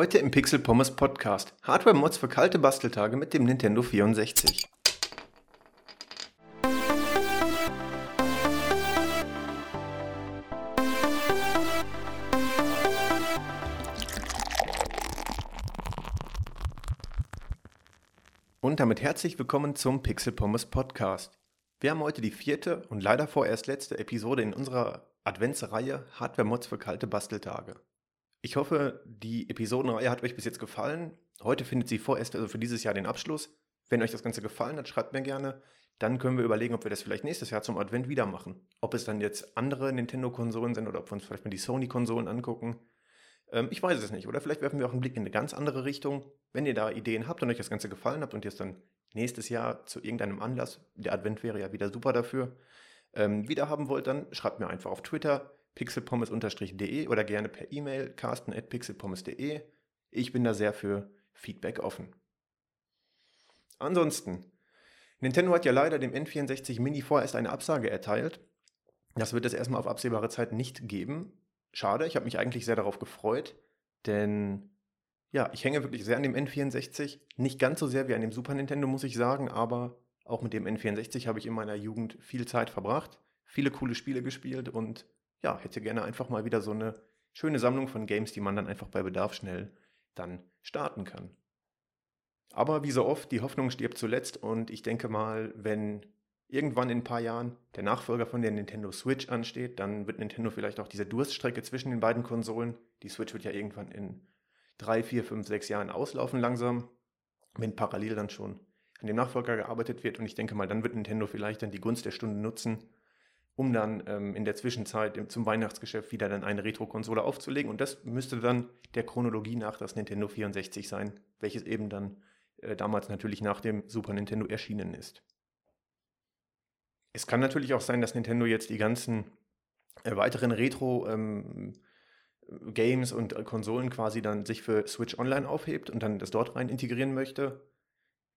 Heute im Pixel Pommes Podcast. Hardware-Mods für kalte Basteltage mit dem Nintendo 64. Und damit herzlich willkommen zum Pixel Pommes Podcast. Wir haben heute die vierte und leider vorerst letzte Episode in unserer Adventsreihe Hardware-Mods für kalte Basteltage. Ich hoffe, die Episodenreihe hat euch bis jetzt gefallen. Heute findet sie vorerst also für dieses Jahr den Abschluss. Wenn euch das Ganze gefallen hat, schreibt mir gerne. Dann können wir überlegen, ob wir das vielleicht nächstes Jahr zum Advent wieder machen. Ob es dann jetzt andere Nintendo-Konsolen sind oder ob wir uns vielleicht mal die Sony-Konsolen angucken. Ähm, ich weiß es nicht. Oder vielleicht werfen wir auch einen Blick in eine ganz andere Richtung. Wenn ihr da Ideen habt und euch das Ganze gefallen habt und ihr es dann nächstes Jahr zu irgendeinem Anlass, der Advent wäre ja wieder super dafür, ähm, wieder haben wollt, dann schreibt mir einfach auf Twitter pixelpommes-de oder gerne per E-Mail carsten.pixelpommes.de. Ich bin da sehr für Feedback offen. Ansonsten, Nintendo hat ja leider dem N64 Mini vorerst eine Absage erteilt. Das wird es erstmal auf absehbare Zeit nicht geben. Schade, ich habe mich eigentlich sehr darauf gefreut, denn ja, ich hänge wirklich sehr an dem N64. Nicht ganz so sehr wie an dem Super Nintendo, muss ich sagen, aber auch mit dem N64 habe ich in meiner Jugend viel Zeit verbracht, viele coole Spiele gespielt und ja, hätte gerne einfach mal wieder so eine schöne Sammlung von Games, die man dann einfach bei Bedarf schnell dann starten kann. Aber wie so oft, die Hoffnung stirbt zuletzt und ich denke mal, wenn irgendwann in ein paar Jahren der Nachfolger von der Nintendo Switch ansteht, dann wird Nintendo vielleicht auch diese Durststrecke zwischen den beiden Konsolen, die Switch wird ja irgendwann in drei, vier, fünf, sechs Jahren auslaufen langsam, wenn parallel dann schon an dem Nachfolger gearbeitet wird und ich denke mal, dann wird Nintendo vielleicht dann die Gunst der Stunde nutzen um dann ähm, in der Zwischenzeit zum Weihnachtsgeschäft wieder dann eine Retro-Konsole aufzulegen. Und das müsste dann der Chronologie nach das Nintendo 64 sein, welches eben dann äh, damals natürlich nach dem Super Nintendo erschienen ist. Es kann natürlich auch sein, dass Nintendo jetzt die ganzen äh, weiteren Retro- ähm, Games und äh, Konsolen quasi dann sich für Switch Online aufhebt und dann das dort rein integrieren möchte.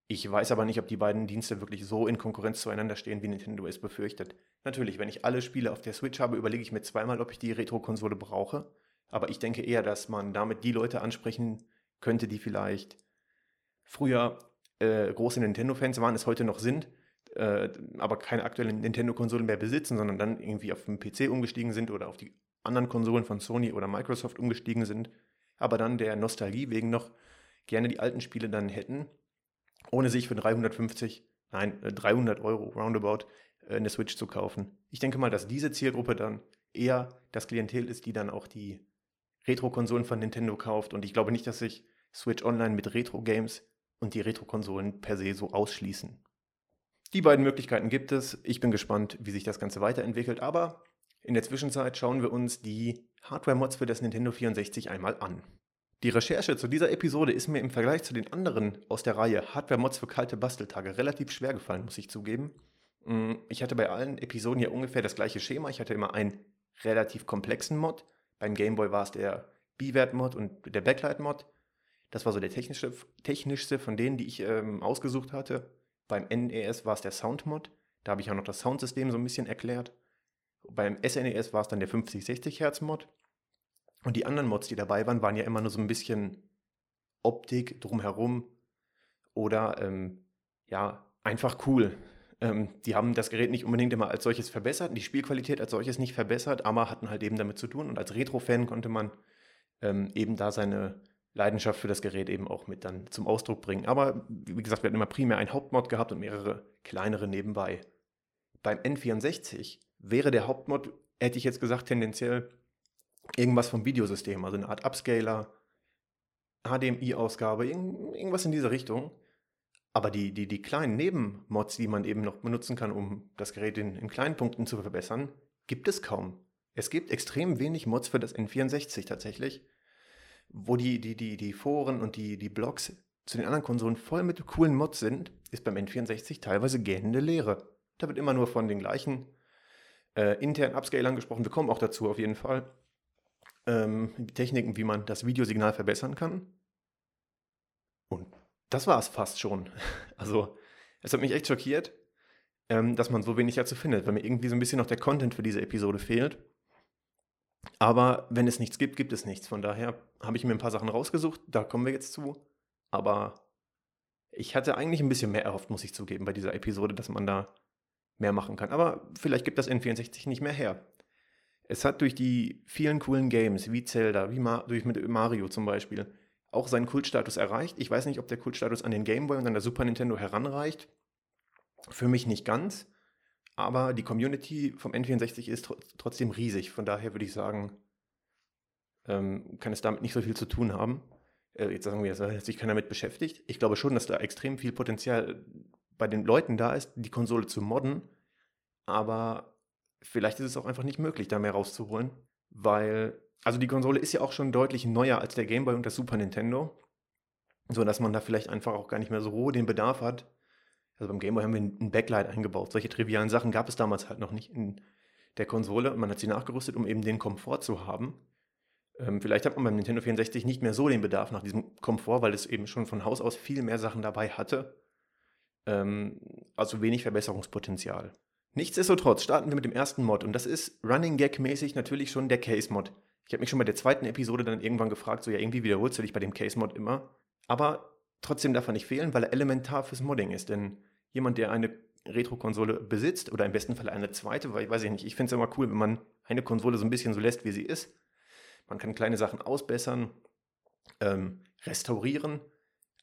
Ich weiß aber nicht, ob die beiden Dienste wirklich so in Konkurrenz zueinander stehen, wie Nintendo es befürchtet. Natürlich, wenn ich alle Spiele auf der Switch habe, überlege ich mir zweimal, ob ich die Retro-Konsole brauche. Aber ich denke eher, dass man damit die Leute ansprechen könnte, die vielleicht früher äh, große Nintendo-Fans waren, es heute noch sind, äh, aber keine aktuellen Nintendo-Konsolen mehr besitzen, sondern dann irgendwie auf den PC umgestiegen sind oder auf die anderen Konsolen von Sony oder Microsoft umgestiegen sind, aber dann der Nostalgie wegen noch gerne die alten Spiele dann hätten ohne sich für 350, nein, 300 äh, Euro roundabout äh, eine Switch zu kaufen. Ich denke mal, dass diese Zielgruppe dann eher das Klientel ist, die dann auch die Retro-Konsolen von Nintendo kauft. Und ich glaube nicht, dass sich Switch Online mit Retro-Games und die Retro-Konsolen per se so ausschließen. Die beiden Möglichkeiten gibt es. Ich bin gespannt, wie sich das Ganze weiterentwickelt. Aber in der Zwischenzeit schauen wir uns die Hardware-Mods für das Nintendo 64 einmal an. Die Recherche zu dieser Episode ist mir im Vergleich zu den anderen aus der Reihe Hardware-Mods für kalte Basteltage relativ schwer gefallen, muss ich zugeben. Mm, ich hatte bei allen Episoden hier ungefähr das gleiche Schema. Ich hatte immer einen relativ komplexen Mod. Beim Gameboy war es der B-Wert-Mod und der Backlight-Mod. Das war so der technische, technischste von denen, die ich ähm, ausgesucht hatte. Beim NES war es der Sound-Mod. Da habe ich auch noch das Soundsystem so ein bisschen erklärt. Beim SNES war es dann der 50-60 Hertz-Mod. Und die anderen Mods, die dabei waren, waren ja immer nur so ein bisschen Optik drumherum oder ähm, ja, einfach cool. Ähm, die haben das Gerät nicht unbedingt immer als solches verbessert, die Spielqualität als solches nicht verbessert, aber hatten halt eben damit zu tun. Und als Retro-Fan konnte man ähm, eben da seine Leidenschaft für das Gerät eben auch mit dann zum Ausdruck bringen. Aber wie gesagt, wir hatten immer primär einen Hauptmod gehabt und mehrere kleinere nebenbei. Beim N64 wäre der Hauptmod, hätte ich jetzt gesagt, tendenziell irgendwas vom Videosystem, also eine Art Upscaler, HDMI-Ausgabe, irgendwas in diese Richtung. Aber die, die, die kleinen Nebenmods, die man eben noch benutzen kann, um das Gerät in, in kleinen Punkten zu verbessern, gibt es kaum. Es gibt extrem wenig Mods für das N64 tatsächlich, wo die, die, die, die Foren und die, die Blogs zu den anderen Konsolen voll mit coolen Mods sind, ist beim N64 teilweise gähnende Leere. Da wird immer nur von den gleichen äh, internen Upscalern gesprochen. Wir kommen auch dazu auf jeden Fall ähm, Techniken, wie man das Videosignal verbessern kann. Und das war es fast schon. Also, es hat mich echt schockiert, ähm, dass man so wenig dazu findet, weil mir irgendwie so ein bisschen noch der Content für diese Episode fehlt. Aber wenn es nichts gibt, gibt es nichts. Von daher habe ich mir ein paar Sachen rausgesucht, da kommen wir jetzt zu. Aber ich hatte eigentlich ein bisschen mehr erhofft, muss ich zugeben, bei dieser Episode, dass man da mehr machen kann. Aber vielleicht gibt das N64 nicht mehr her. Es hat durch die vielen coolen Games wie Zelda, wie Ma durch Mario zum Beispiel, auch seinen Kultstatus erreicht. Ich weiß nicht, ob der Kultstatus an den Game Boy und an der Super Nintendo heranreicht. Für mich nicht ganz. Aber die Community vom N64 ist tr trotzdem riesig. Von daher würde ich sagen, ähm, kann es damit nicht so viel zu tun haben. Äh, jetzt sagen wir, dass sich keiner damit beschäftigt. Ich glaube schon, dass da extrem viel Potenzial bei den Leuten da ist, die Konsole zu modden. Aber vielleicht ist es auch einfach nicht möglich, da mehr rauszuholen. Weil, also die Konsole ist ja auch schon deutlich neuer als der Game Boy und der Super Nintendo. So dass man da vielleicht einfach auch gar nicht mehr so den Bedarf hat, also beim Gameboy haben wir ein Backlight eingebaut. Solche trivialen Sachen gab es damals halt noch nicht in der Konsole und man hat sie nachgerüstet, um eben den Komfort zu haben. Ähm, vielleicht hat man beim Nintendo 64 nicht mehr so den Bedarf nach diesem Komfort, weil es eben schon von Haus aus viel mehr Sachen dabei hatte. Ähm, also wenig Verbesserungspotenzial. Nichtsdestotrotz starten wir mit dem ersten Mod und das ist Running Gag-mäßig natürlich schon der Case-Mod. Ich habe mich schon bei der zweiten Episode dann irgendwann gefragt, so ja, irgendwie wiederholst du dich bei dem Case-Mod immer. Aber trotzdem darf er nicht fehlen, weil er elementar fürs Modding ist. Denn jemand, der eine Retro-Konsole besitzt oder im besten Fall eine zweite, weil ich weiß ich nicht, ich finde es immer cool, wenn man eine Konsole so ein bisschen so lässt, wie sie ist. Man kann kleine Sachen ausbessern, ähm, restaurieren,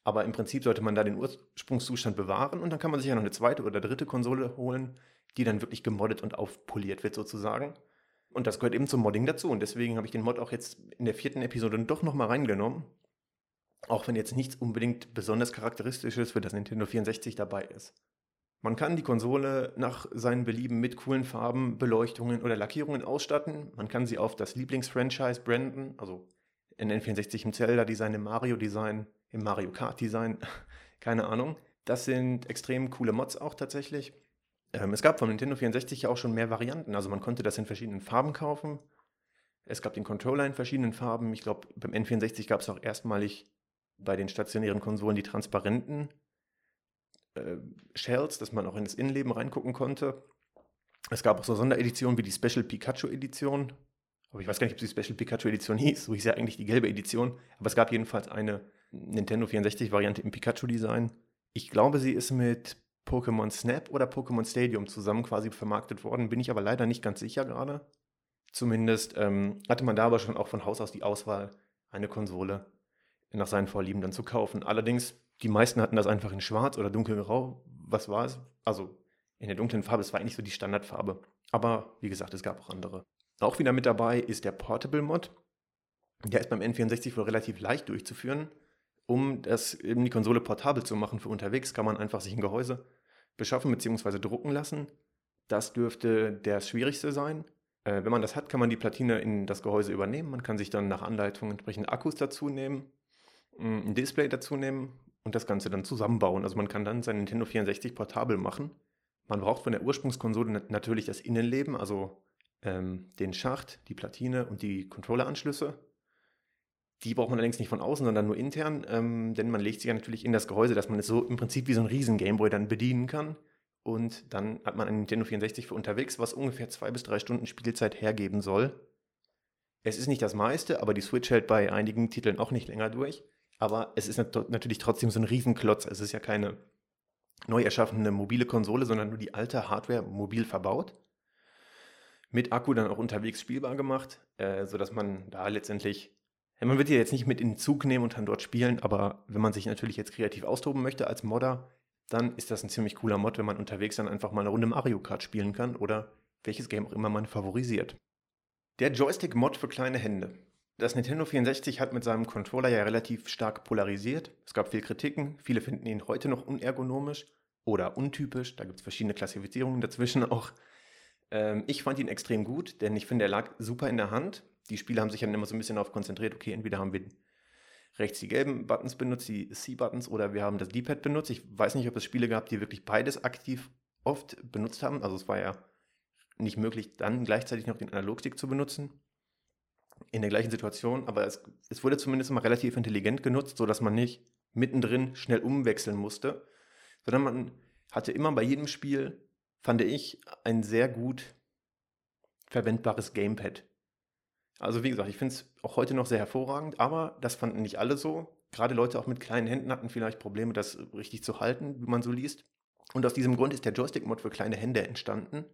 aber im Prinzip sollte man da den Ursprungszustand bewahren und dann kann man sich ja noch eine zweite oder dritte Konsole holen, die dann wirklich gemoddet und aufpoliert wird sozusagen. Und das gehört eben zum Modding dazu und deswegen habe ich den Mod auch jetzt in der vierten Episode doch nochmal reingenommen auch wenn jetzt nichts unbedingt besonders Charakteristisches für das Nintendo 64 dabei ist. Man kann die Konsole nach seinen Belieben mit coolen Farben, Beleuchtungen oder Lackierungen ausstatten. Man kann sie auf das Lieblingsfranchise branden, also in N64 im Zelda-Design, im Mario-Design, im Mario Kart-Design, keine Ahnung. Das sind extrem coole Mods auch tatsächlich. Ähm, es gab vom Nintendo 64 ja auch schon mehr Varianten, also man konnte das in verschiedenen Farben kaufen. Es gab den Controller in verschiedenen Farben. Ich glaube, beim N64 gab es auch erstmalig bei den stationären Konsolen die transparenten äh, Shells, dass man auch ins Innenleben reingucken konnte. Es gab auch so Sondereditionen wie die Special Pikachu Edition. Aber ich weiß gar nicht, ob die Special Pikachu Edition hieß. So hieß ja eigentlich die gelbe Edition. Aber es gab jedenfalls eine Nintendo 64 Variante im Pikachu Design. Ich glaube, sie ist mit Pokémon Snap oder Pokémon Stadium zusammen quasi vermarktet worden. Bin ich aber leider nicht ganz sicher gerade. Zumindest ähm, hatte man da aber schon auch von Haus aus die Auswahl, eine Konsole nach seinen Vorlieben dann zu kaufen. Allerdings, die meisten hatten das einfach in schwarz oder dunkelgrau. Was war es? Also in der dunklen Farbe, es war eigentlich so die Standardfarbe. Aber wie gesagt, es gab auch andere. Auch wieder mit dabei ist der Portable Mod. Der ist beim N64 wohl relativ leicht durchzuführen. Um das eben die Konsole portabel zu machen für unterwegs, kann man einfach sich ein Gehäuse beschaffen bzw. drucken lassen. Das dürfte der schwierigste sein. Äh, wenn man das hat, kann man die Platine in das Gehäuse übernehmen. Man kann sich dann nach Anleitung entsprechend Akkus dazu nehmen ein Display dazu nehmen und das Ganze dann zusammenbauen. Also man kann dann sein Nintendo 64 portabel machen. Man braucht von der Ursprungskonsole natürlich das Innenleben, also ähm, den Schacht, die Platine und die Controlleranschlüsse. Die braucht man allerdings nicht von außen, sondern nur intern, ähm, denn man legt sie ja natürlich in das Gehäuse, dass man es so im Prinzip wie so ein riesen Gameboy dann bedienen kann. Und dann hat man ein Nintendo 64 für unterwegs, was ungefähr zwei bis drei Stunden Spielzeit hergeben soll. Es ist nicht das meiste, aber die Switch hält bei einigen Titeln auch nicht länger durch. Aber es ist natürlich trotzdem so ein Riesenklotz. Es ist ja keine neu erschaffene mobile Konsole, sondern nur die alte Hardware mobil verbaut. Mit Akku dann auch unterwegs spielbar gemacht, äh, sodass man da letztendlich, man wird die jetzt nicht mit in den Zug nehmen und dann dort spielen, aber wenn man sich natürlich jetzt kreativ austoben möchte als Modder, dann ist das ein ziemlich cooler Mod, wenn man unterwegs dann einfach mal eine Runde Mario Kart spielen kann oder welches Game auch immer man favorisiert. Der Joystick-Mod für kleine Hände. Das Nintendo 64 hat mit seinem Controller ja relativ stark polarisiert. Es gab viel Kritiken. Viele finden ihn heute noch unergonomisch oder untypisch. Da gibt es verschiedene Klassifizierungen dazwischen auch. Ähm, ich fand ihn extrem gut, denn ich finde, er lag super in der Hand. Die Spieler haben sich dann immer so ein bisschen darauf konzentriert, okay, entweder haben wir rechts die gelben Buttons benutzt, die C-Buttons, oder wir haben das D-Pad benutzt. Ich weiß nicht, ob es Spiele gab, die wirklich beides aktiv oft benutzt haben. Also es war ja nicht möglich, dann gleichzeitig noch den Analogstick zu benutzen in der gleichen Situation, aber es, es wurde zumindest mal relativ intelligent genutzt, sodass man nicht mittendrin schnell umwechseln musste, sondern man hatte immer bei jedem Spiel, fand ich, ein sehr gut verwendbares Gamepad. Also wie gesagt, ich finde es auch heute noch sehr hervorragend, aber das fanden nicht alle so. Gerade Leute auch mit kleinen Händen hatten vielleicht Probleme, das richtig zu halten, wie man so liest. Und aus diesem Grund ist der Joystick-Mod für kleine Hände entstanden.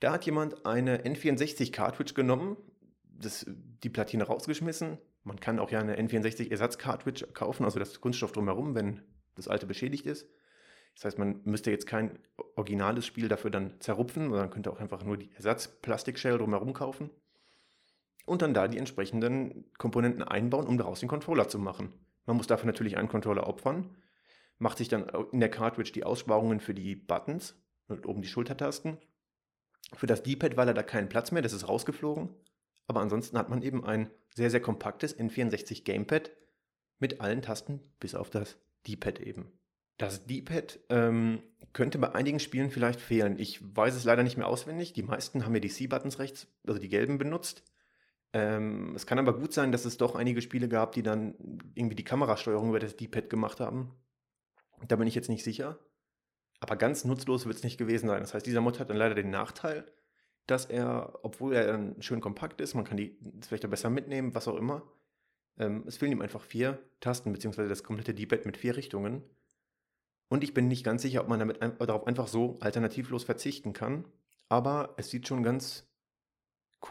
Da hat jemand eine N64-Cartridge genommen, das, die Platine rausgeschmissen. Man kann auch ja eine N64-Ersatz-Cartridge kaufen, also das Kunststoff drumherum, wenn das alte beschädigt ist. Das heißt, man müsste jetzt kein originales Spiel dafür dann zerrupfen, sondern könnte auch einfach nur die Ersatz-Plastik-Shell drumherum kaufen. Und dann da die entsprechenden Komponenten einbauen, um daraus den Controller zu machen. Man muss dafür natürlich einen Controller opfern, macht sich dann in der Cartridge die Aussparungen für die Buttons und oben die Schultertasten. Für das D-Pad war leider kein Platz mehr, das ist rausgeflogen. Aber ansonsten hat man eben ein sehr, sehr kompaktes N64 Gamepad mit allen Tasten, bis auf das D-Pad eben. Das D-Pad ähm, könnte bei einigen Spielen vielleicht fehlen. Ich weiß es leider nicht mehr auswendig. Die meisten haben ja die C-Buttons rechts, also die gelben benutzt. Ähm, es kann aber gut sein, dass es doch einige Spiele gab, die dann irgendwie die Kamerasteuerung über das D-Pad gemacht haben. Da bin ich jetzt nicht sicher. Aber ganz nutzlos wird es nicht gewesen sein. Das heißt, dieser Mod hat dann leider den Nachteil, dass er, obwohl er dann schön kompakt ist, man kann die vielleicht auch besser mitnehmen, was auch immer, ähm, es fehlen ihm einfach vier Tasten, beziehungsweise das komplette D-Pad mit vier Richtungen. Und ich bin nicht ganz sicher, ob man damit ein, darauf einfach so alternativlos verzichten kann. Aber es sieht schon ganz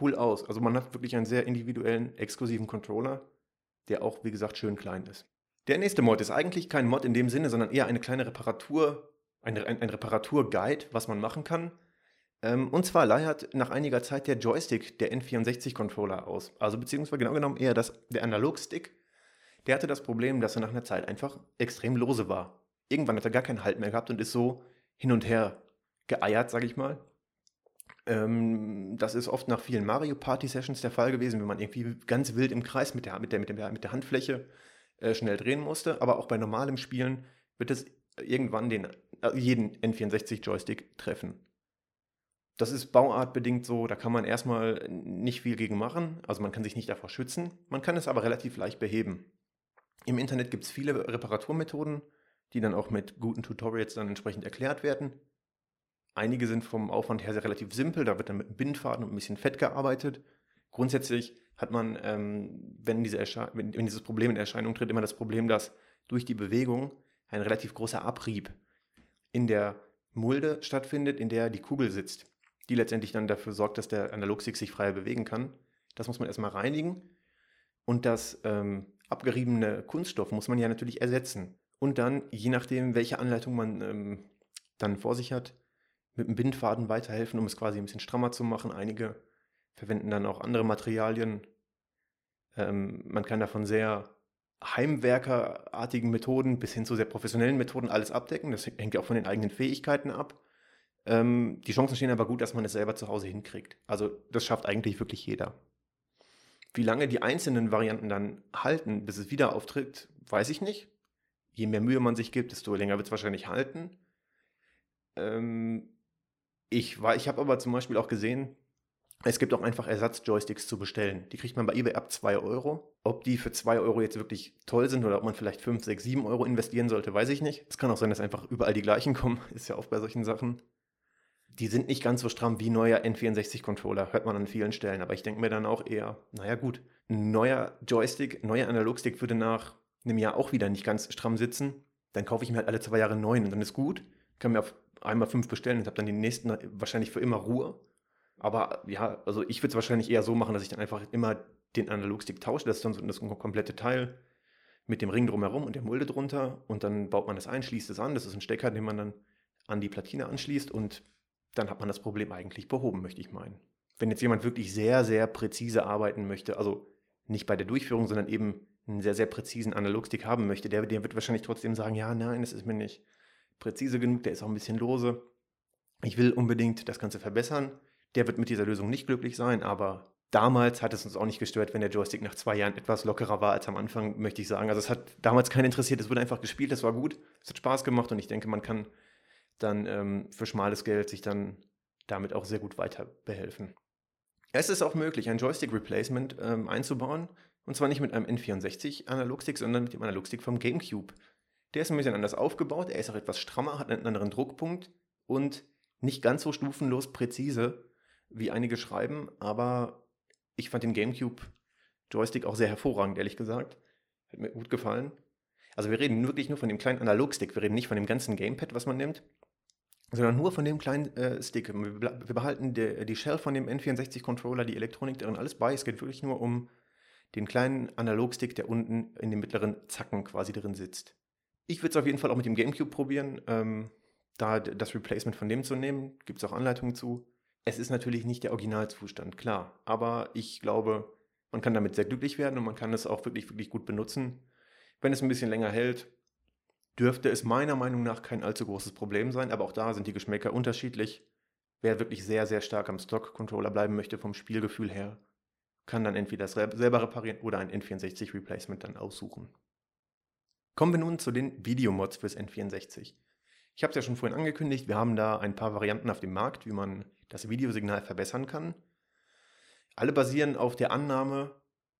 cool aus. Also man hat wirklich einen sehr individuellen, exklusiven Controller, der auch, wie gesagt, schön klein ist. Der nächste Mod ist eigentlich kein Mod in dem Sinne, sondern eher eine kleine Reparatur, ein, ein, ein Reparaturguide, was man machen kann. Ähm, und zwar leiert nach einiger Zeit der Joystick der N64-Controller aus. Also beziehungsweise genau genommen eher das, der Analogstick. Der hatte das Problem, dass er nach einer Zeit einfach extrem lose war irgendwann hat er gar keinen Halt mehr gehabt und ist so hin und her geeiert, sag ich mal. Ähm, das ist oft nach vielen Mario Party Sessions der Fall gewesen, wenn man irgendwie ganz wild im Kreis mit der, mit der, mit der, mit der Handfläche äh, schnell drehen musste. Aber auch bei normalem Spielen wird es irgendwann den, äh, jeden N64-Joystick treffen. Das ist bauartbedingt so, da kann man erstmal nicht viel gegen machen. Also man kann sich nicht davor schützen. Man kann es aber relativ leicht beheben. Im Internet gibt es viele Reparaturmethoden die dann auch mit guten Tutorials dann entsprechend erklärt werden. Einige sind vom Aufwand her sehr relativ simpel, da wird dann mit einem Bindfaden und ein bisschen Fett gearbeitet. Grundsätzlich hat man, ähm, wenn, diese wenn, wenn dieses Problem in Erscheinung tritt, immer das Problem, dass durch die Bewegung ein relativ großer Abrieb in der Mulde stattfindet, in der die Kugel sitzt, die letztendlich dann dafür sorgt, dass der Analogstick sich freier bewegen kann. Das muss man erstmal reinigen und das ähm, abgeriebene Kunststoff muss man ja natürlich ersetzen und dann, je nachdem, welche Anleitung man ähm, dann vor sich hat, mit dem Bindfaden weiterhelfen, um es quasi ein bisschen strammer zu machen. Einige verwenden dann auch andere Materialien. Ähm, man kann davon sehr heimwerkerartigen Methoden bis hin zu sehr professionellen Methoden alles abdecken. Das hängt ja auch von den eigenen Fähigkeiten ab. Ähm, die Chancen stehen aber gut, dass man es selber zu Hause hinkriegt. Also das schafft eigentlich wirklich jeder. Wie lange die einzelnen Varianten dann halten, bis es wieder auftritt, weiß ich nicht je mehr Mühe man sich gibt, desto länger wird es wahrscheinlich halten. Ähm, ich ich habe aber zum Beispiel auch gesehen, es gibt auch einfach Ersatz-Joysticks zu bestellen. Die kriegt man bei eBay ab 2 Euro. Ob die für 2 Euro jetzt wirklich toll sind oder ob man vielleicht 5, 6, 7 Euro investieren sollte, weiß ich nicht. Es kann auch sein, dass einfach überall die gleichen kommen. Ist ja oft bei solchen Sachen. Die sind nicht ganz so stramm wie neuer N64-Controller, hört man an vielen Stellen. Aber ich denke mir dann auch eher, naja gut, ein neuer Joystick, neuer Analogstick würde nach einem Jahr auch wieder nicht ganz stramm sitzen, dann kaufe ich mir halt alle zwei Jahre neun und dann ist gut. Kann mir auf einmal fünf bestellen und habe dann die nächsten wahrscheinlich für immer Ruhe. Aber ja, also ich würde es wahrscheinlich eher so machen, dass ich dann einfach immer den Analogstick tausche. Das ist dann so das komplette Teil mit dem Ring drumherum und der Mulde drunter. Und dann baut man das ein, schließt es an. Das ist ein Stecker, den man dann an die Platine anschließt. Und dann hat man das Problem eigentlich behoben, möchte ich meinen. Wenn jetzt jemand wirklich sehr, sehr präzise arbeiten möchte, also nicht bei der Durchführung, sondern eben einen sehr, sehr präzisen Analogstick haben möchte, der, der wird wahrscheinlich trotzdem sagen, ja, nein, das ist mir nicht präzise genug, der ist auch ein bisschen lose. Ich will unbedingt das Ganze verbessern. Der wird mit dieser Lösung nicht glücklich sein, aber damals hat es uns auch nicht gestört, wenn der Joystick nach zwei Jahren etwas lockerer war als am Anfang, möchte ich sagen. Also es hat damals keinen interessiert, es wurde einfach gespielt, es war gut, es hat Spaß gemacht und ich denke, man kann dann ähm, für schmales Geld sich dann damit auch sehr gut weiter behelfen. Es ist auch möglich, ein Joystick-Replacement ähm, einzubauen. Und zwar nicht mit einem N64-Analogstick, sondern mit dem Analogstick vom GameCube. Der ist ein bisschen anders aufgebaut, er ist auch etwas strammer, hat einen anderen Druckpunkt und nicht ganz so stufenlos präzise, wie einige schreiben, aber Ich fand den GameCube-Joystick auch sehr hervorragend, ehrlich gesagt. Hat mir gut gefallen. Also wir reden wirklich nur von dem kleinen Analogstick. Wir reden nicht von dem ganzen Gamepad, was man nimmt, sondern nur von dem kleinen äh, Stick. Wir, behalten die, die, Shell von dem N64-Controller, die Elektronik darin, alles bei. Es geht wirklich nur um den kleinen Analogstick, der unten in den mittleren Zacken quasi drin sitzt. Ich würde es auf jeden Fall auch mit dem GameCube probieren, ähm, da das Replacement von dem zu nehmen. Gibt es auch Anleitungen zu. Es ist natürlich nicht der Originalzustand, klar. Aber ich glaube, man kann damit sehr glücklich werden und man kann es auch wirklich, wirklich gut benutzen. Wenn es ein bisschen länger hält, dürfte es meiner Meinung nach kein allzu großes Problem sein. Aber auch da sind die Geschmäcker unterschiedlich. Wer wirklich sehr, sehr stark am Stock-Controller bleiben möchte vom Spielgefühl her, kann dann entweder das selber reparieren oder ein N64 Replacement dann aussuchen. Kommen wir nun zu den Videomods fürs N64. Ich habe es ja schon vorhin angekündigt, wir haben da ein paar Varianten auf dem Markt, wie man das Videosignal verbessern kann. Alle basieren auf der Annahme,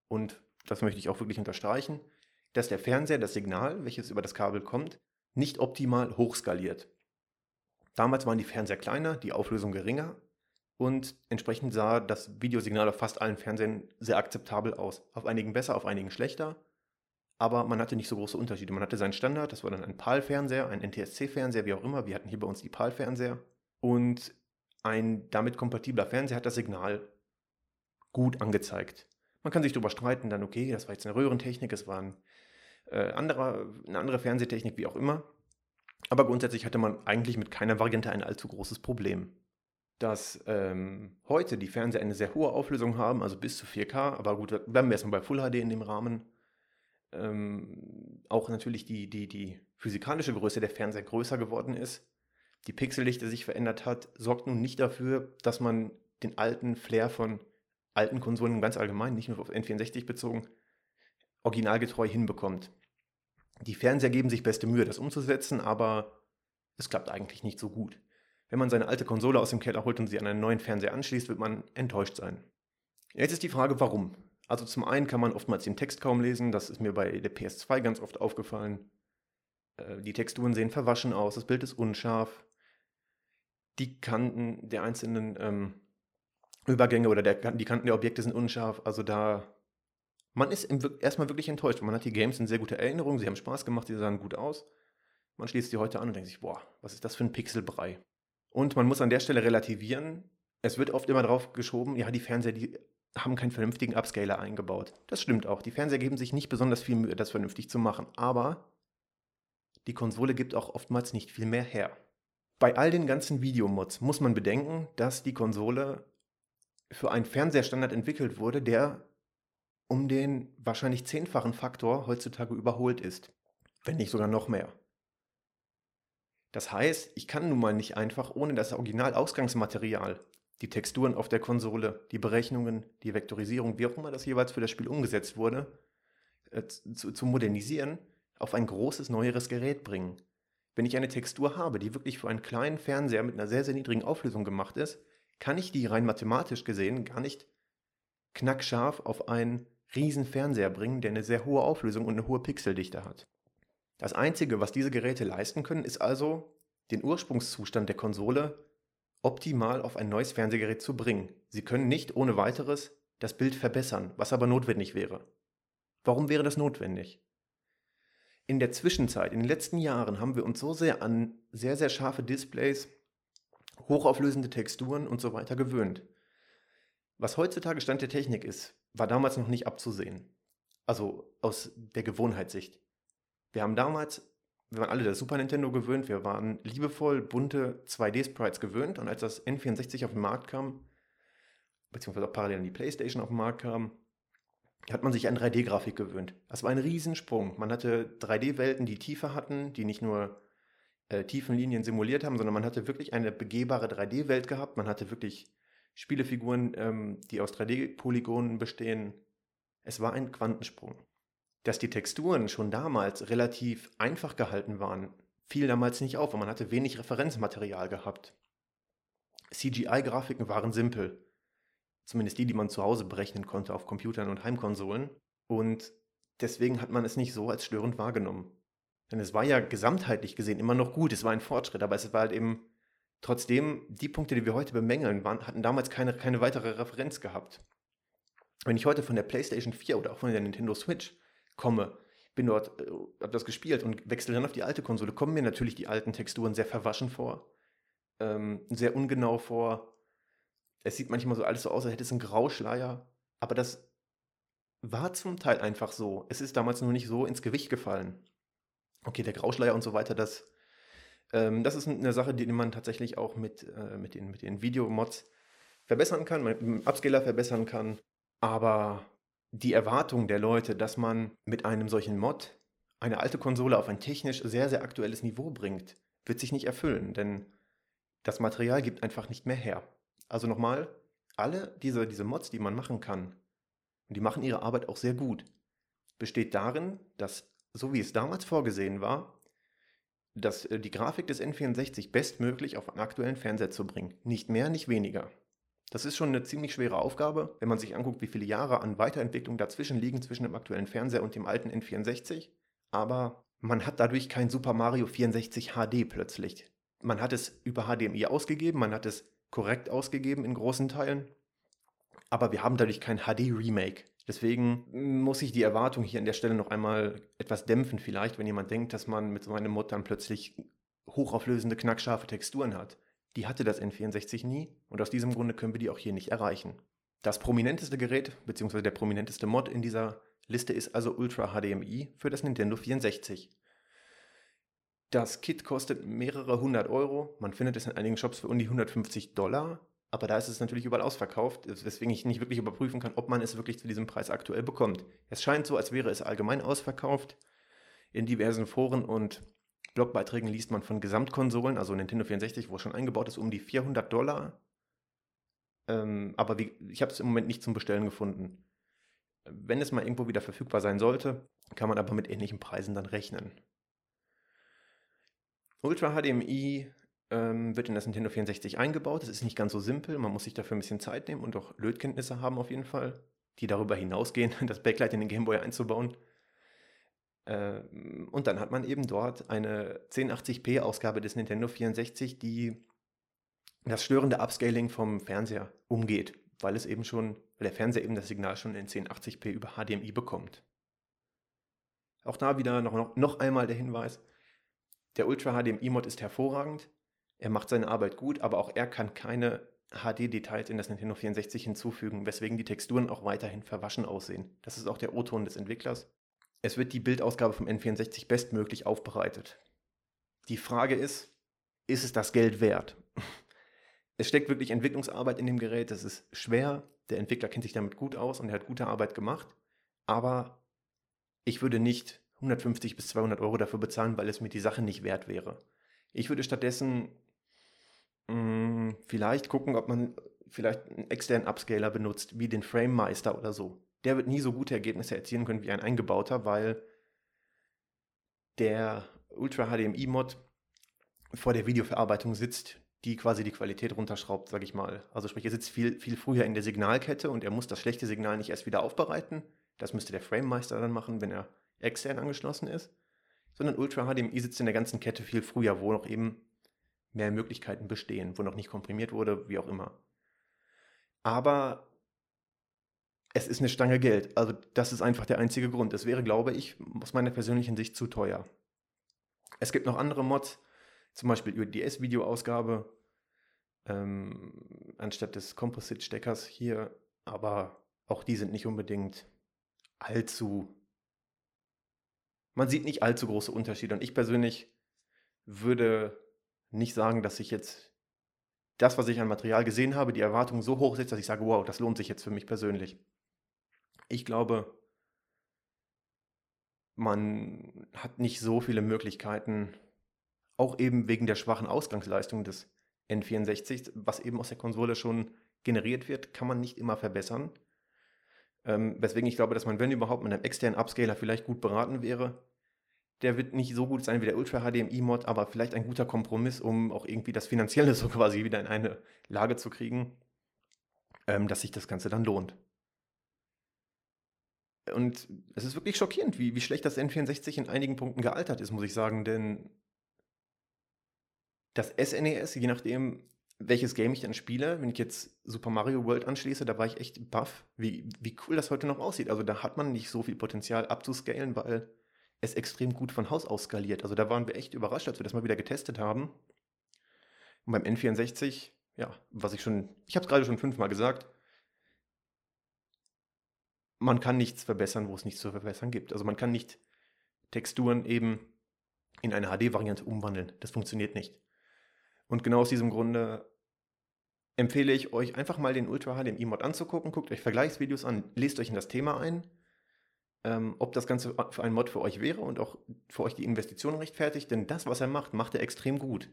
und das möchte ich auch wirklich unterstreichen, dass der Fernseher das Signal, welches über das Kabel kommt, nicht optimal hochskaliert. Damals waren die Fernseher kleiner, die Auflösung geringer und entsprechend sah das Videosignal auf fast allen Fernsehern sehr akzeptabel aus. Auf einigen besser, auf einigen schlechter, aber man hatte nicht so große Unterschiede. Man hatte seinen Standard, das war dann ein PAL-Fernseher, ein NTSC-Fernseher, wie auch immer. Wir hatten hier bei uns die PAL-Fernseher und ein damit kompatibler Fernseher hat das Signal gut angezeigt. Man kann sich darüber streiten, dann okay, das war jetzt eine Röhrentechnik, es war ein, äh, anderer, eine andere Fernsehtechnik, wie auch immer. Aber grundsätzlich hatte man eigentlich mit keiner Variante ein allzu großes Problem. Dass ähm, heute die Fernseher eine sehr hohe Auflösung haben, also bis zu 4K, aber gut, bleiben wir erstmal bei Full HD in dem Rahmen. Ähm, auch natürlich die, die, die physikalische Größe der Fernseher größer geworden ist die Pixeldichte sich verändert hat, sorgt nun nicht dafür, dass man den alten Flair von alten Konsolen ganz allgemein, nicht nur auf N64 bezogen, originalgetreu hinbekommt. Die Fernseher geben sich beste Mühe, das umzusetzen, aber es klappt eigentlich nicht so gut. Wenn man seine alte Konsole aus dem Keller holt und sie an einen neuen Fernseher anschließt, wird man enttäuscht sein. Jetzt ist die Frage, warum? Also zum einen kann man oftmals den Text kaum lesen, das ist mir bei der PS2 ganz oft aufgefallen. Äh, die Texturen sehen verwaschen aus, das Bild ist unscharf, die Kanten der einzelnen ähm, Übergänge oder der, die Kanten der Objekte sind unscharf. Also da, man ist im, erstmal wirklich enttäuscht. Man hat die Games in sehr gute Erinnerung, sie haben Spaß gemacht, sie sahen gut aus. Man schließt sie heute an und denkt sich, boah, was ist das für ein Pixelbrei? Und man muss an der Stelle relativieren. Es wird oft immer drauf geschoben, ja, die Fernseher, die haben keinen vernünftigen Upscaler eingebaut. Das stimmt auch. Die Fernseher geben sich nicht besonders viel Mühe, das vernünftig zu machen. Aber die Konsole gibt auch oftmals nicht viel mehr her. Bei all den ganzen Videomods muss man bedenken, dass die Konsole für einen Fernsehstandard entwickelt wurde, der um den wahrscheinlich zehnfachen Faktor heutzutage überholt ist, wenn nicht sogar noch mehr. Das heißt, ich kann nun mal nicht einfach ohne das Original-Ausgangsmaterial, die Texturen auf der Konsole, die Berechnungen, die Vektorisierung, wie auch immer das jeweils für das Spiel umgesetzt wurde, äh, zu, zu modernisieren, auf ein großes, neueres Gerät bringen. Wenn ich eine Textur habe, die wirklich für einen kleinen Fernseher mit einer sehr, sehr niedrigen Auflösung gemacht ist, kann ich die rein mathematisch gesehen gar nicht knackscharf auf einen riesen Fernseher bringen, der eine sehr hohe Auflösung und eine hohe Pixeldichte hat. Das Einzige, was diese Geräte leisten können, ist also, den Ursprungszustand der Konsole optimal auf ein neues Fernsehgerät zu bringen. Sie können nicht ohne weiteres das Bild verbessern, was aber notwendig wäre. Warum wäre das notwendig? in der Zwischenzeit, in den letzten Jahren, haben wir uns so sehr an sehr, sehr scharfe Displays, hochauflösende Texturen und so weiter gewöhnt. Was heutzutage Stand der Technik ist, war damals noch nicht abzusehen. Also aus der Gewohnheitssicht. Wir haben damals, wir waren alle das Super Nintendo gewöhnt, wir waren liebevoll bunte 2D-Sprites gewöhnt und als das N64 auf den Markt kam, beziehungsweise auch parallel an die PlayStation auf den Markt kam, hat man sich an 3D-Grafik gewöhnt. Das war ein Riesensprung. Man hatte 3D-Welten, die Tiefe hatten, die nicht nur äh, Tiefenlinien simuliert haben, sondern man hatte wirklich eine begehbare 3D-Welt gehabt. Man hatte wirklich Spielefiguren, ähm, die aus 3D-Polygonen bestehen. Es war ein Quantensprung. Dass die Texturen schon damals relativ einfach gehalten waren, fiel damals nicht auf, weil man hatte wenig Referenzmaterial gehabt. CGI-Grafiken waren simpel. Zumindest die, die man zu Hause berechnen konnte auf Computern und Heimkonsolen. Und deswegen hat man es nicht so als störend wahrgenommen. Denn es war ja gesamtheitlich gesehen immer noch gut, es war ein Fortschritt, aber es war halt eben trotzdem, die Punkte, die wir heute bemängeln, waren, hatten damals keine, keine weitere Referenz gehabt. Wenn ich heute von der PlayStation 4 oder auch von der Nintendo Switch komme, bin dort, äh, habe das gespielt und wechsle dann auf die alte Konsole, kommen mir natürlich die alten Texturen sehr verwaschen vor, ähm, sehr ungenau vor. Es sieht manchmal so alles so aus, als hätte es einen Grauschleier, aber das war zum Teil einfach so. Es ist damals nur nicht so ins Gewicht gefallen. Okay, der Grauschleier und so weiter, das, ähm, das ist eine Sache, die man tatsächlich auch mit, äh, mit den, mit den Videomods verbessern kann, mit dem Upscaler verbessern kann. Aber die Erwartung der Leute, dass man mit einem solchen Mod eine alte Konsole auf ein technisch sehr, sehr aktuelles Niveau bringt, wird sich nicht erfüllen, denn das Material gibt einfach nicht mehr her. Also nochmal, alle diese, diese Mods, die man machen kann, und die machen ihre Arbeit auch sehr gut, besteht darin, dass, so wie es damals vorgesehen war, dass äh, die Grafik des N64 bestmöglich auf einen aktuellen Fernseher zu bringen. Nicht mehr, nicht weniger. Das ist schon eine ziemlich schwere Aufgabe, wenn man sich anguckt, wie viele Jahre an Weiterentwicklung dazwischen liegen zwischen dem aktuellen Fernseher und dem alten N64. Aber man hat dadurch kein Super Mario 64 HD plötzlich. Man hat es über HDMI ausgegeben, man hat es korrekt ausgegeben in großen Teilen, aber wir haben dadurch kein HD-Remake. Deswegen muss ich die Erwartung hier an der Stelle noch einmal etwas dämpfen, vielleicht, wenn jemand denkt, dass man mit so einem Mod dann plötzlich hochauflösende, knackscharfe Texturen hat. Die hatte das N64 nie und aus diesem Grunde können wir die auch hier nicht erreichen. Das prominenteste Gerät bzw. der prominenteste Mod in dieser Liste ist also Ultra HDMI für das Nintendo 64. Das Kit kostet mehrere hundert Euro. Man findet es in einigen Shops für um die 150 Dollar. Aber da ist es natürlich überall ausverkauft, weswegen ich nicht wirklich überprüfen kann, ob man es wirklich zu diesem Preis aktuell bekommt. Es scheint so, als wäre es allgemein ausverkauft. In diversen Foren und Blogbeiträgen liest man von Gesamtkonsolen, also Nintendo 64, wo es schon eingebaut ist, um die 400 Dollar. Ähm, aber wie, ich habe es im Moment nicht zum Bestellen gefunden. Wenn es mal irgendwo wieder verfügbar sein sollte, kann man aber mit ähnlichen Preisen dann rechnen. Ultra HDMI ähm, wird in das Nintendo 64 eingebaut. Das ist nicht ganz so simpel. Man muss sich dafür ein bisschen Zeit nehmen und auch Lötkenntnisse haben auf jeden Fall, die darüber hinausgehen, das Backlight in den Gameboy einzubauen. Ähm, und dann hat man eben dort eine 1080p-Ausgabe des Nintendo 64, die das störende Upscaling vom Fernseher umgeht, weil es eben schon, weil der Fernseher eben das Signal schon in 1080p über HDMI bekommt. Auch da wieder noch, noch, noch einmal der Hinweis, der Ultra HDMI-Mod ist hervorragend, er macht seine Arbeit gut, aber auch er kann keine HD-Details in das Nintendo 64 hinzufügen, weswegen die Texturen auch weiterhin verwaschen aussehen. Das ist auch der O-Ton des Entwicklers. Es wird die Bildausgabe vom N64 bestmöglich aufbereitet. Die Frage ist, ist es das Geld wert? Es steckt wirklich Entwicklungsarbeit in dem Gerät, das ist schwer, der Entwickler kennt sich damit gut aus und er hat gute Arbeit gemacht, aber ich würde nicht 150 bis 200 Euro dafür bezahlen, weil es mir die Sache nicht wert wäre. Ich würde stattdessen mh, hm, vielleicht gucken, ob man vielleicht einen externen Upscaler benutzt, wie den Frame Meister oder so der wird nie so gute Ergebnisse erzielen können wie ein eingebauter, weil der Ultra HDMI Mod vor der Videoverarbeitung sitzt, die quasi die Qualität runterschraubt, sage ich mal. Also sprich, er sitzt viel, viel früher in der Signalkette und er muss das schlechte Signal nicht erst wieder aufbereiten. Das müsste der Framemeister dann machen, wenn er extern angeschlossen ist. Sondern Ultra HDMI sitzt in der ganzen Kette viel früher, wo noch eben mehr Möglichkeiten bestehen, wo noch nicht komprimiert wurde, wie auch immer. Aber es ist eine Stange Geld. Also das ist einfach der einzige Grund. Es wäre, glaube ich, aus meiner persönlichen Sicht zu teuer. Es gibt noch andere Mods, zum Beispiel UDS-Videoausgabe ähm, anstatt des Composite-Steckers hier, aber auch die sind nicht unbedingt allzu. Man sieht nicht allzu große Unterschiede und ich persönlich würde nicht sagen, dass ich jetzt das, was ich an Material gesehen habe, die Erwartungen so hoch setze, dass ich sage, wow, das lohnt sich jetzt für mich persönlich. Ich glaube, man hat nicht so viele Möglichkeiten, auch eben wegen der schwachen Ausgangsleistung des N64, was eben aus der Konsole schon generiert wird, kann man nicht immer verbessern. Ähm, weswegen ich glaube, dass man, wenn überhaupt, mit einem externen Upscaler vielleicht gut beraten wäre. Der wird nicht so gut sein wie der Ultra HDMI-Mod, aber vielleicht ein guter Kompromiss, um auch irgendwie das Finanzielle so quasi wieder in eine Lage zu kriegen, ähm, dass sich das Ganze dann lohnt. Und es ist wirklich schockierend, wie, wie schlecht das N64 in einigen Punkten gealtert ist, muss ich sagen. Denn das SNES, e je nachdem, welches Game ich dann spiele. Wenn ich jetzt Super Mario World anschließe, da war ich echt baff, wie, wie cool das heute noch aussieht. Also da hat man nicht so viel Potenzial abzuscalen, weil es extrem gut von Haus aus skaliert. Also da waren wir echt überrascht, als wir das mal wieder getestet haben. Und beim N64, ja, was ich schon, ich habe es gerade schon fünfmal gesagt, man kann nichts verbessern, wo es nichts zu verbessern gibt. Also man kann nicht Texturen eben in eine HD-Variante umwandeln. Das funktioniert nicht. Und genau aus diesem Grunde empfehle ich euch einfach mal den Ultra HDMI-Mod anzugucken. Guckt euch Vergleichsvideos an, lest euch in das Thema ein, ähm, ob das Ganze für einen Mod für euch wäre und auch für euch die Investition rechtfertigt. Denn das, was er macht, macht er extrem gut.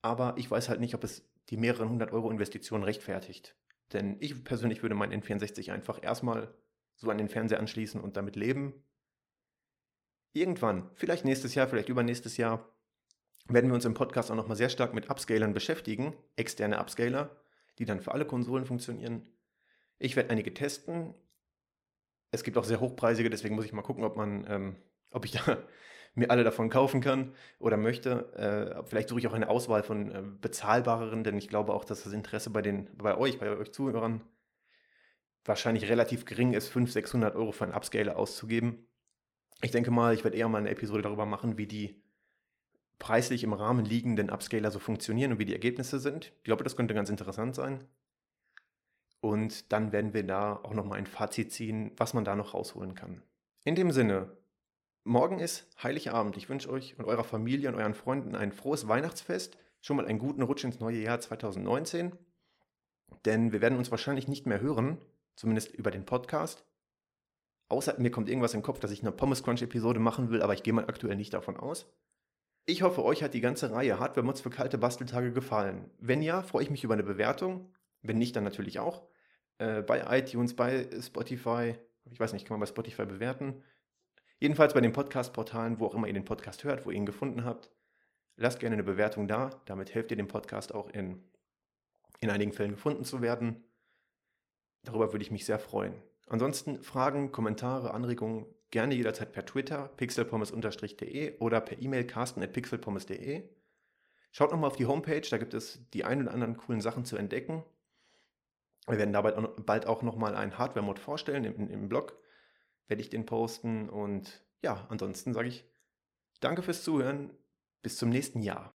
Aber ich weiß halt nicht, ob es die mehreren hundert Euro Investition rechtfertigt. Denn ich persönlich würde meinen N64 einfach erstmal so an den Fernseher anschließen und damit leben. Irgendwann, vielleicht nächstes Jahr, vielleicht übernächstes Jahr, werden wir uns im Podcast auch nochmal sehr stark mit Upscalern beschäftigen, externe Upscaler, die dann für alle Konsolen funktionieren. Ich werde einige testen. Es gibt auch sehr hochpreisige, deswegen muss ich mal gucken, ob man, ähm, ob ich da mir alle davon kaufen kann oder möchte. Äh, vielleicht suche ich auch eine Auswahl von äh, bezahlbareren, denn ich glaube auch, dass das Interesse bei, den, bei euch, bei euch Zuhörern wahrscheinlich relativ gering ist, 500, 600 Euro für einen Upscaler auszugeben. Ich denke mal, ich werde eher mal eine Episode darüber machen, wie die preislich im Rahmen liegenden Upscaler so funktionieren und wie die Ergebnisse sind. Ich glaube, das könnte ganz interessant sein. Und dann werden wir da auch nochmal ein Fazit ziehen, was man da noch rausholen kann. In dem Sinne, morgen ist Heiligabend. Ich wünsche euch und eurer Familie und euren Freunden ein frohes Weihnachtsfest. Schon mal einen guten Rutsch ins neue Jahr 2019. Denn wir werden uns wahrscheinlich nicht mehr hören, zumindest über den Podcast. Außer mir kommt irgendwas im Kopf, dass ich eine Pommes Crunch Episode machen will, aber ich gehe mal aktuell nicht davon aus. Ich hoffe, euch hat die ganze Reihe Hardware-Mods für kalte Basteltage gefallen. Wenn ja, freue ich mich über eine Bewertung. Wenn nicht, dann natürlich auch. Äh, bei iTunes, bei Spotify. Ich weiß nicht, kann man bei Spotify bewerten. Jedenfalls bei den Podcast-Portalen, wo auch immer ihr den Podcast hört, wo ihr ihn gefunden habt. Lasst gerne eine Bewertung da. Damit helft ihr dem Podcast auch in, in einigen Fällen gefunden zu werden. Darüber würde ich mich sehr freuen. Ansonsten Fragen, Kommentare, Anregungen gerne jederzeit per Twitter pixelpommes-de oder per E-Mail carsten.pixelpommes.de. Schaut nochmal auf die Homepage, da gibt es die ein oder anderen coolen Sachen zu entdecken. Wir werden dabei bald auch nochmal einen Hardware-Mod vorstellen im, im Blog. Werde ich den posten und ja, ansonsten sage ich danke fürs Zuhören. Bis zum nächsten Jahr.